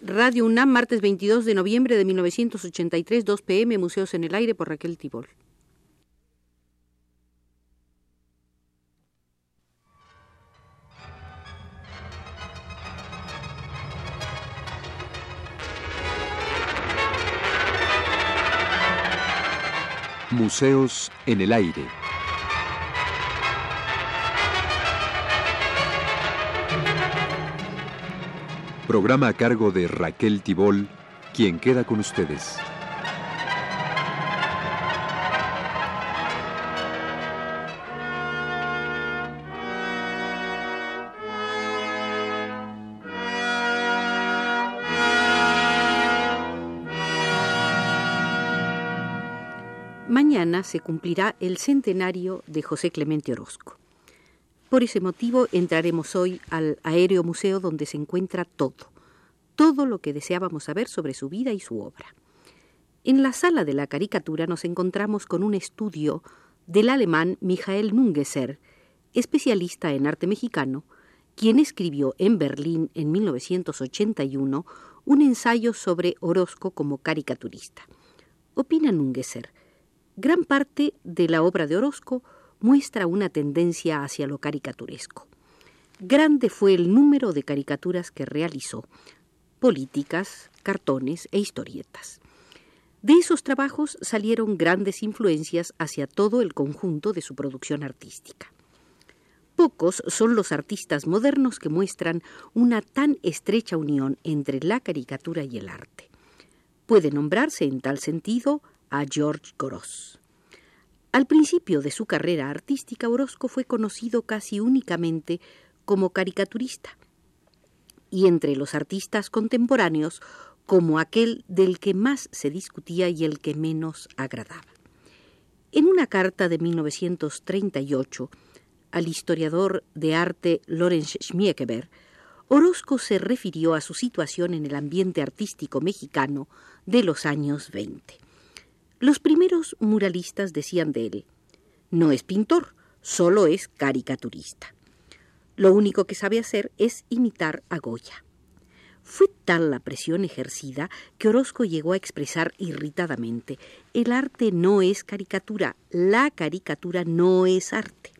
Radio UNAM, martes 22 de noviembre de 1983, 2 pm, Museos en el Aire por Raquel Tibol. Museos en el Aire. Programa a cargo de Raquel Tibol, quien queda con ustedes. Mañana se cumplirá el centenario de José Clemente Orozco. Por ese motivo entraremos hoy al Aéreo Museo donde se encuentra todo, todo lo que deseábamos saber sobre su vida y su obra. En la sala de la caricatura nos encontramos con un estudio del alemán Michael Nungeser, especialista en arte mexicano, quien escribió en Berlín en 1981 un ensayo sobre Orozco como caricaturista. Opina Nungeser, gran parte de la obra de Orozco muestra una tendencia hacia lo caricaturesco. Grande fue el número de caricaturas que realizó, políticas, cartones e historietas. De esos trabajos salieron grandes influencias hacia todo el conjunto de su producción artística. Pocos son los artistas modernos que muestran una tan estrecha unión entre la caricatura y el arte. Puede nombrarse en tal sentido a George Gross. Al principio de su carrera artística, Orozco fue conocido casi únicamente como caricaturista, y entre los artistas contemporáneos como aquel del que más se discutía y el que menos agradaba. En una carta de 1938 al historiador de arte Lorenz Schmiekeber, Orozco se refirió a su situación en el ambiente artístico mexicano de los años 20. Los primeros muralistas decían de él, no es pintor, solo es caricaturista. Lo único que sabe hacer es imitar a Goya. Fue tal la presión ejercida que Orozco llegó a expresar irritadamente, el arte no es caricatura, la caricatura no es arte.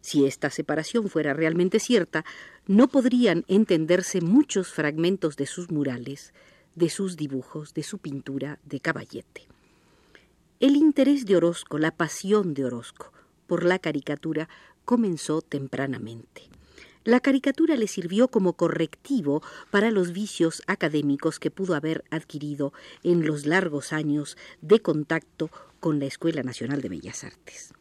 Si esta separación fuera realmente cierta, no podrían entenderse muchos fragmentos de sus murales, de sus dibujos, de su pintura de caballete. El interés de Orozco, la pasión de Orozco por la caricatura comenzó tempranamente. La caricatura le sirvió como correctivo para los vicios académicos que pudo haber adquirido en los largos años de contacto con la Escuela Nacional de Bellas Artes.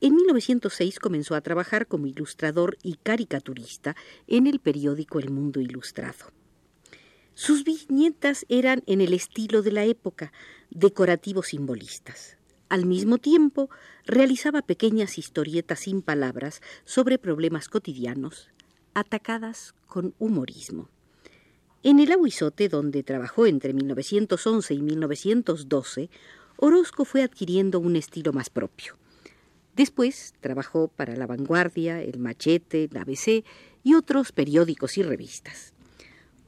En 1906 comenzó a trabajar como ilustrador y caricaturista en el periódico El Mundo Ilustrado. Sus viñetas eran en el estilo de la época, decorativos simbolistas. Al mismo tiempo, realizaba pequeñas historietas sin palabras sobre problemas cotidianos, atacadas con humorismo. En el Aguizote, donde trabajó entre 1911 y 1912, Orozco fue adquiriendo un estilo más propio. Después trabajó para La Vanguardia, El Machete, la ABC y otros periódicos y revistas.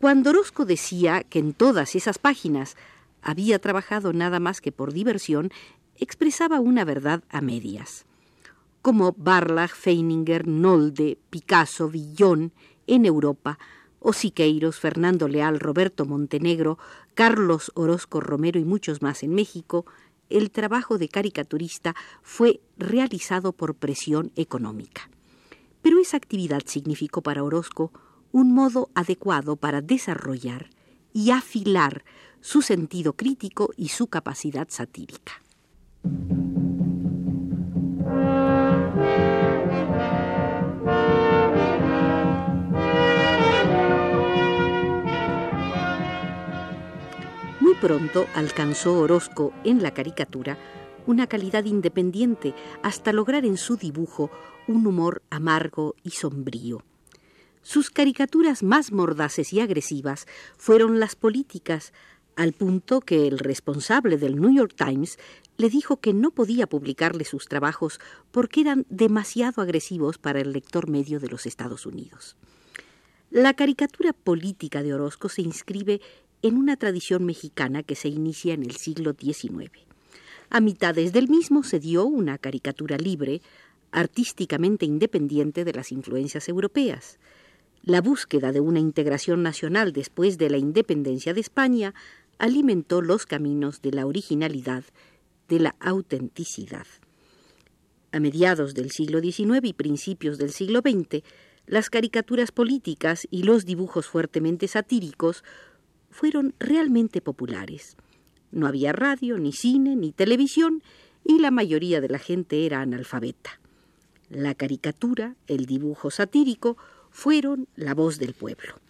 Cuando Orozco decía que en todas esas páginas había trabajado nada más que por diversión, expresaba una verdad a medias. Como Barlach, Feininger, Nolde, Picasso, Villón en Europa, o Siqueiros, Fernando Leal, Roberto Montenegro, Carlos Orozco Romero y muchos más en México, el trabajo de caricaturista fue realizado por presión económica. Pero esa actividad significó para Orozco un modo adecuado para desarrollar y afilar su sentido crítico y su capacidad satírica. Muy pronto alcanzó Orozco en la caricatura una calidad independiente hasta lograr en su dibujo un humor amargo y sombrío. Sus caricaturas más mordaces y agresivas fueron las políticas, al punto que el responsable del New York Times le dijo que no podía publicarle sus trabajos porque eran demasiado agresivos para el lector medio de los Estados Unidos. La caricatura política de Orozco se inscribe en una tradición mexicana que se inicia en el siglo XIX. A mitades del mismo se dio una caricatura libre, artísticamente independiente de las influencias europeas. La búsqueda de una integración nacional después de la independencia de España alimentó los caminos de la originalidad, de la autenticidad. A mediados del siglo XIX y principios del siglo XX, las caricaturas políticas y los dibujos fuertemente satíricos fueron realmente populares. No había radio, ni cine, ni televisión, y la mayoría de la gente era analfabeta. La caricatura, el dibujo satírico, fueron la voz del pueblo.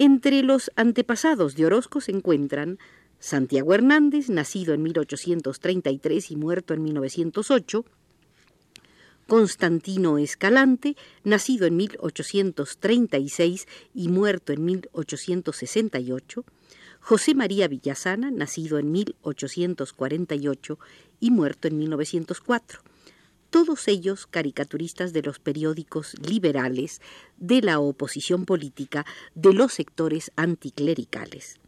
Entre los antepasados de Orozco se encuentran Santiago Hernández, nacido en 1833 y muerto en 1908, Constantino Escalante, nacido en 1836 y muerto en 1868, José María Villasana, nacido en 1848 y muerto en 1904, todos ellos caricaturistas de los periódicos liberales, de la oposición política, de los sectores anticlericales.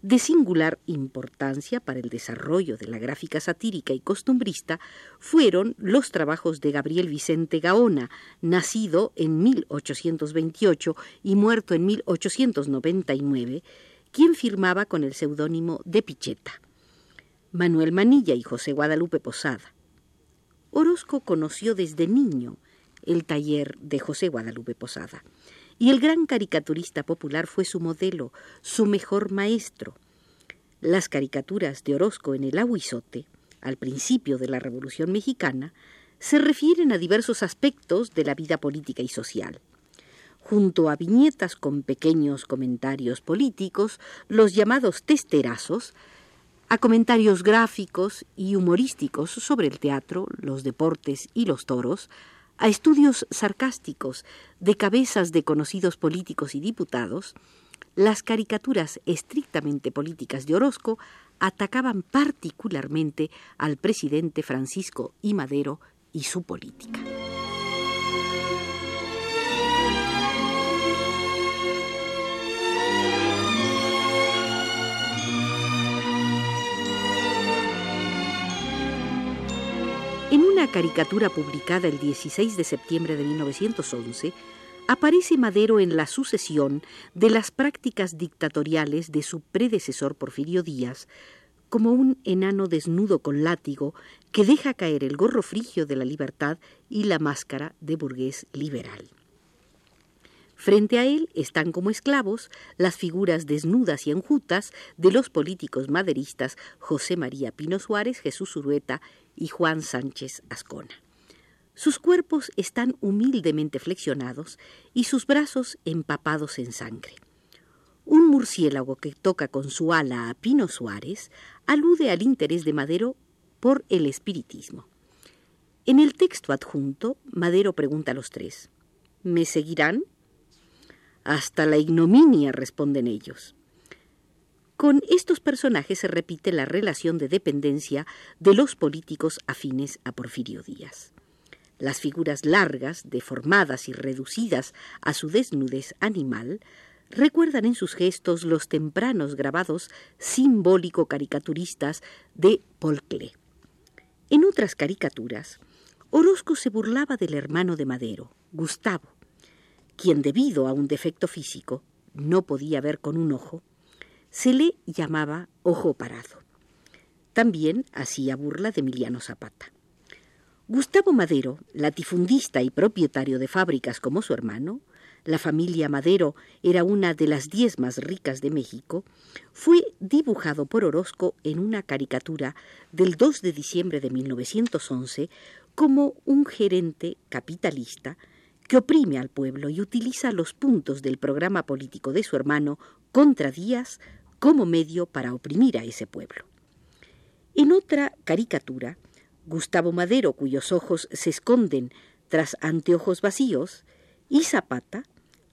De singular importancia para el desarrollo de la gráfica satírica y costumbrista fueron los trabajos de Gabriel Vicente Gaona, nacido en 1828 y muerto en 1899, quien firmaba con el seudónimo de Picheta. Manuel Manilla y José Guadalupe Posada. Orozco conoció desde niño el taller de José Guadalupe Posada y el gran caricaturista popular fue su modelo, su mejor maestro. Las caricaturas de Orozco en el Aguizote, al principio de la Revolución Mexicana, se refieren a diversos aspectos de la vida política y social. Junto a viñetas con pequeños comentarios políticos, los llamados testerazos, a comentarios gráficos y humorísticos sobre el teatro, los deportes y los toros, a estudios sarcásticos de cabezas de conocidos políticos y diputados, las caricaturas estrictamente políticas de Orozco atacaban particularmente al presidente Francisco I. Madero y su política. Caricatura publicada el 16 de septiembre de 1911, aparece Madero en la sucesión de las prácticas dictatoriales de su predecesor Porfirio Díaz, como un enano desnudo con látigo que deja caer el gorro frigio de la libertad y la máscara de burgués liberal. Frente a él están como esclavos las figuras desnudas y enjutas de los políticos maderistas José María Pino Suárez, Jesús Urueta y Juan Sánchez Ascona. Sus cuerpos están humildemente flexionados y sus brazos empapados en sangre. Un murciélago que toca con su ala a Pino Suárez alude al interés de Madero por el espiritismo. En el texto adjunto, Madero pregunta a los tres, ¿Me seguirán? Hasta la ignominia, responden ellos. Con estos personajes se repite la relación de dependencia de los políticos afines a Porfirio Díaz. Las figuras largas, deformadas y reducidas a su desnudez animal, recuerdan en sus gestos los tempranos grabados simbólico-caricaturistas de Paul. En otras caricaturas, Orozco se burlaba del hermano de Madero, Gustavo, quien debido a un defecto físico no podía ver con un ojo se le llamaba ojo parado. También hacía burla de Emiliano Zapata. Gustavo Madero, latifundista y propietario de fábricas como su hermano, la familia Madero era una de las diez más ricas de México, fue dibujado por Orozco en una caricatura del 2 de diciembre de 1911 como un gerente capitalista que oprime al pueblo y utiliza los puntos del programa político de su hermano contra Díaz como medio para oprimir a ese pueblo. En otra caricatura, Gustavo Madero, cuyos ojos se esconden tras anteojos vacíos, y Zapata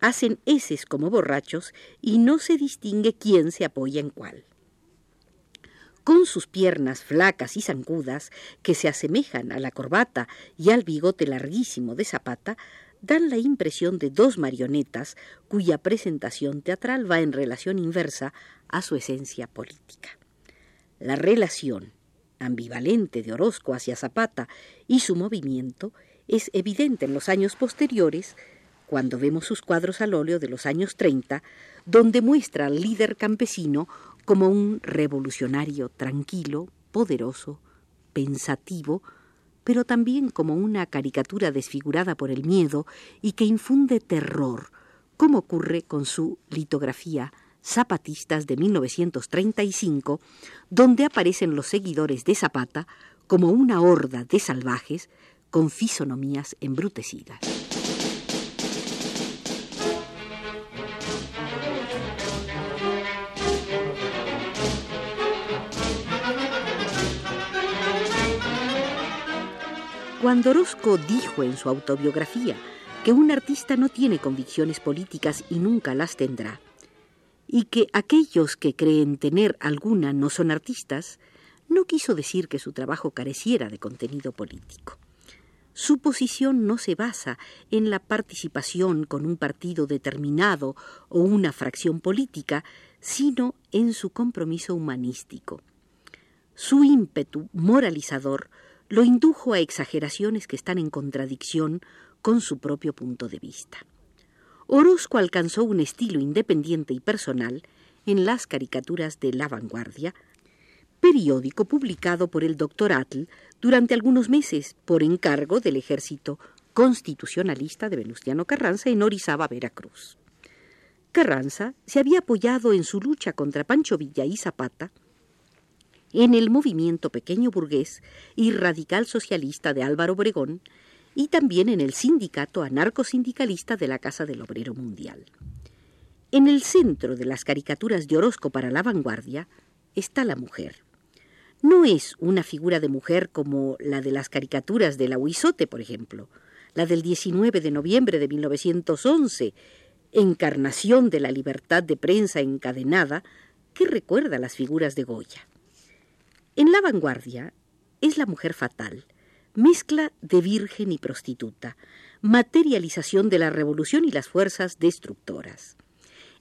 hacen heces como borrachos y no se distingue quién se apoya en cuál. Con sus piernas flacas y zancudas, que se asemejan a la corbata y al bigote larguísimo de Zapata, dan la impresión de dos marionetas cuya presentación teatral va en relación inversa a su esencia política. La relación ambivalente de Orozco hacia Zapata y su movimiento es evidente en los años posteriores, cuando vemos sus cuadros al óleo de los años 30, donde muestra al líder campesino como un revolucionario tranquilo, poderoso, pensativo, pero también como una caricatura desfigurada por el miedo y que infunde terror, como ocurre con su litografía Zapatistas de 1935, donde aparecen los seguidores de Zapata como una horda de salvajes con fisonomías embrutecidas. Cuando Orozco dijo en su autobiografía que un artista no tiene convicciones políticas y nunca las tendrá, y que aquellos que creen tener alguna no son artistas, no quiso decir que su trabajo careciera de contenido político. Su posición no se basa en la participación con un partido determinado o una fracción política, sino en su compromiso humanístico. Su ímpetu moralizador lo indujo a exageraciones que están en contradicción con su propio punto de vista. Orozco alcanzó un estilo independiente y personal en las caricaturas de La Vanguardia, periódico publicado por el doctor Atl durante algunos meses por encargo del ejército constitucionalista de Venustiano Carranza en Orizaba, Veracruz. Carranza se había apoyado en su lucha contra Pancho Villa y Zapata en el movimiento pequeño burgués y radical socialista de Álvaro Obregón y también en el sindicato anarcosindicalista de la Casa del Obrero Mundial. En el centro de las caricaturas de Orozco para la vanguardia está la mujer. No es una figura de mujer como la de las caricaturas de la Huizote, por ejemplo, la del 19 de noviembre de 1911, encarnación de la libertad de prensa encadenada que recuerda las figuras de Goya. En la vanguardia es la mujer fatal, mezcla de virgen y prostituta, materialización de la revolución y las fuerzas destructoras.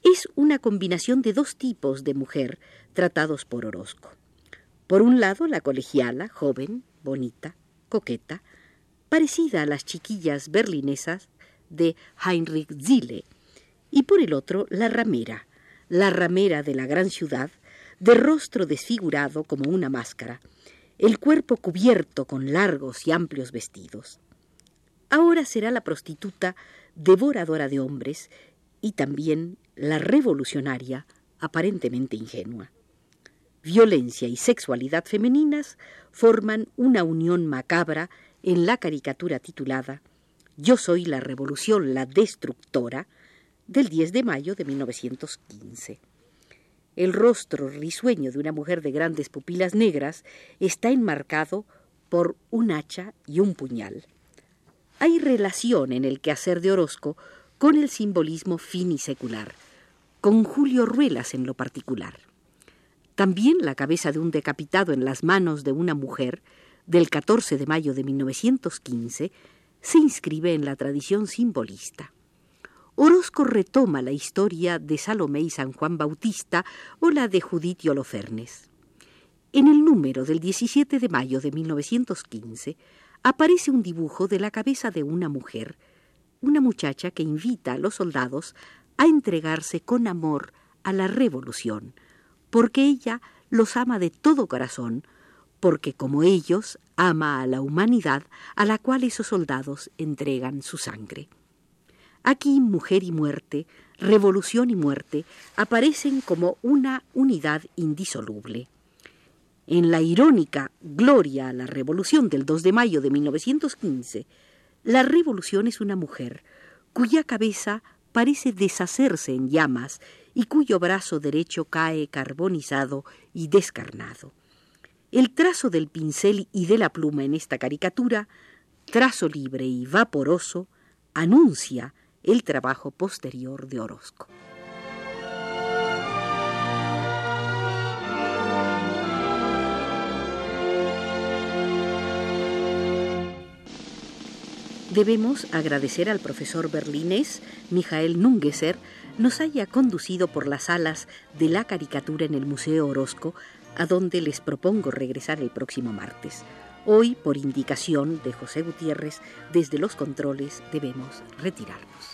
Es una combinación de dos tipos de mujer tratados por Orozco. Por un lado, la colegiala, joven, bonita, coqueta, parecida a las chiquillas berlinesas de Heinrich Zille, y por el otro, la ramera, la ramera de la gran ciudad, de rostro desfigurado como una máscara, el cuerpo cubierto con largos y amplios vestidos. Ahora será la prostituta devoradora de hombres y también la revolucionaria aparentemente ingenua. Violencia y sexualidad femeninas forman una unión macabra en la caricatura titulada Yo soy la revolución, la destructora, del 10 de mayo de 1915. El rostro risueño de una mujer de grandes pupilas negras está enmarcado por un hacha y un puñal. Hay relación en el quehacer de Orozco con el simbolismo finisecular, con Julio Ruelas en lo particular. También la cabeza de un decapitado en las manos de una mujer, del 14 de mayo de 1915, se inscribe en la tradición simbolista. Orozco retoma la historia de Salomé y San Juan Bautista o la de Judith y Holofernes. En el número del 17 de mayo de 1915 aparece un dibujo de la cabeza de una mujer, una muchacha que invita a los soldados a entregarse con amor a la revolución, porque ella los ama de todo corazón, porque como ellos ama a la humanidad a la cual esos soldados entregan su sangre. Aquí mujer y muerte, revolución y muerte aparecen como una unidad indisoluble. En la irónica Gloria a la Revolución del 2 de mayo de 1915, la revolución es una mujer cuya cabeza parece deshacerse en llamas y cuyo brazo derecho cae carbonizado y descarnado. El trazo del pincel y de la pluma en esta caricatura, trazo libre y vaporoso, anuncia el trabajo posterior de Orozco. Debemos agradecer al profesor berlinés Mijael Nungeser nos haya conducido por las salas de la caricatura en el Museo Orozco, a donde les propongo regresar el próximo martes. Hoy, por indicación de José Gutiérrez, desde los controles debemos retirarnos.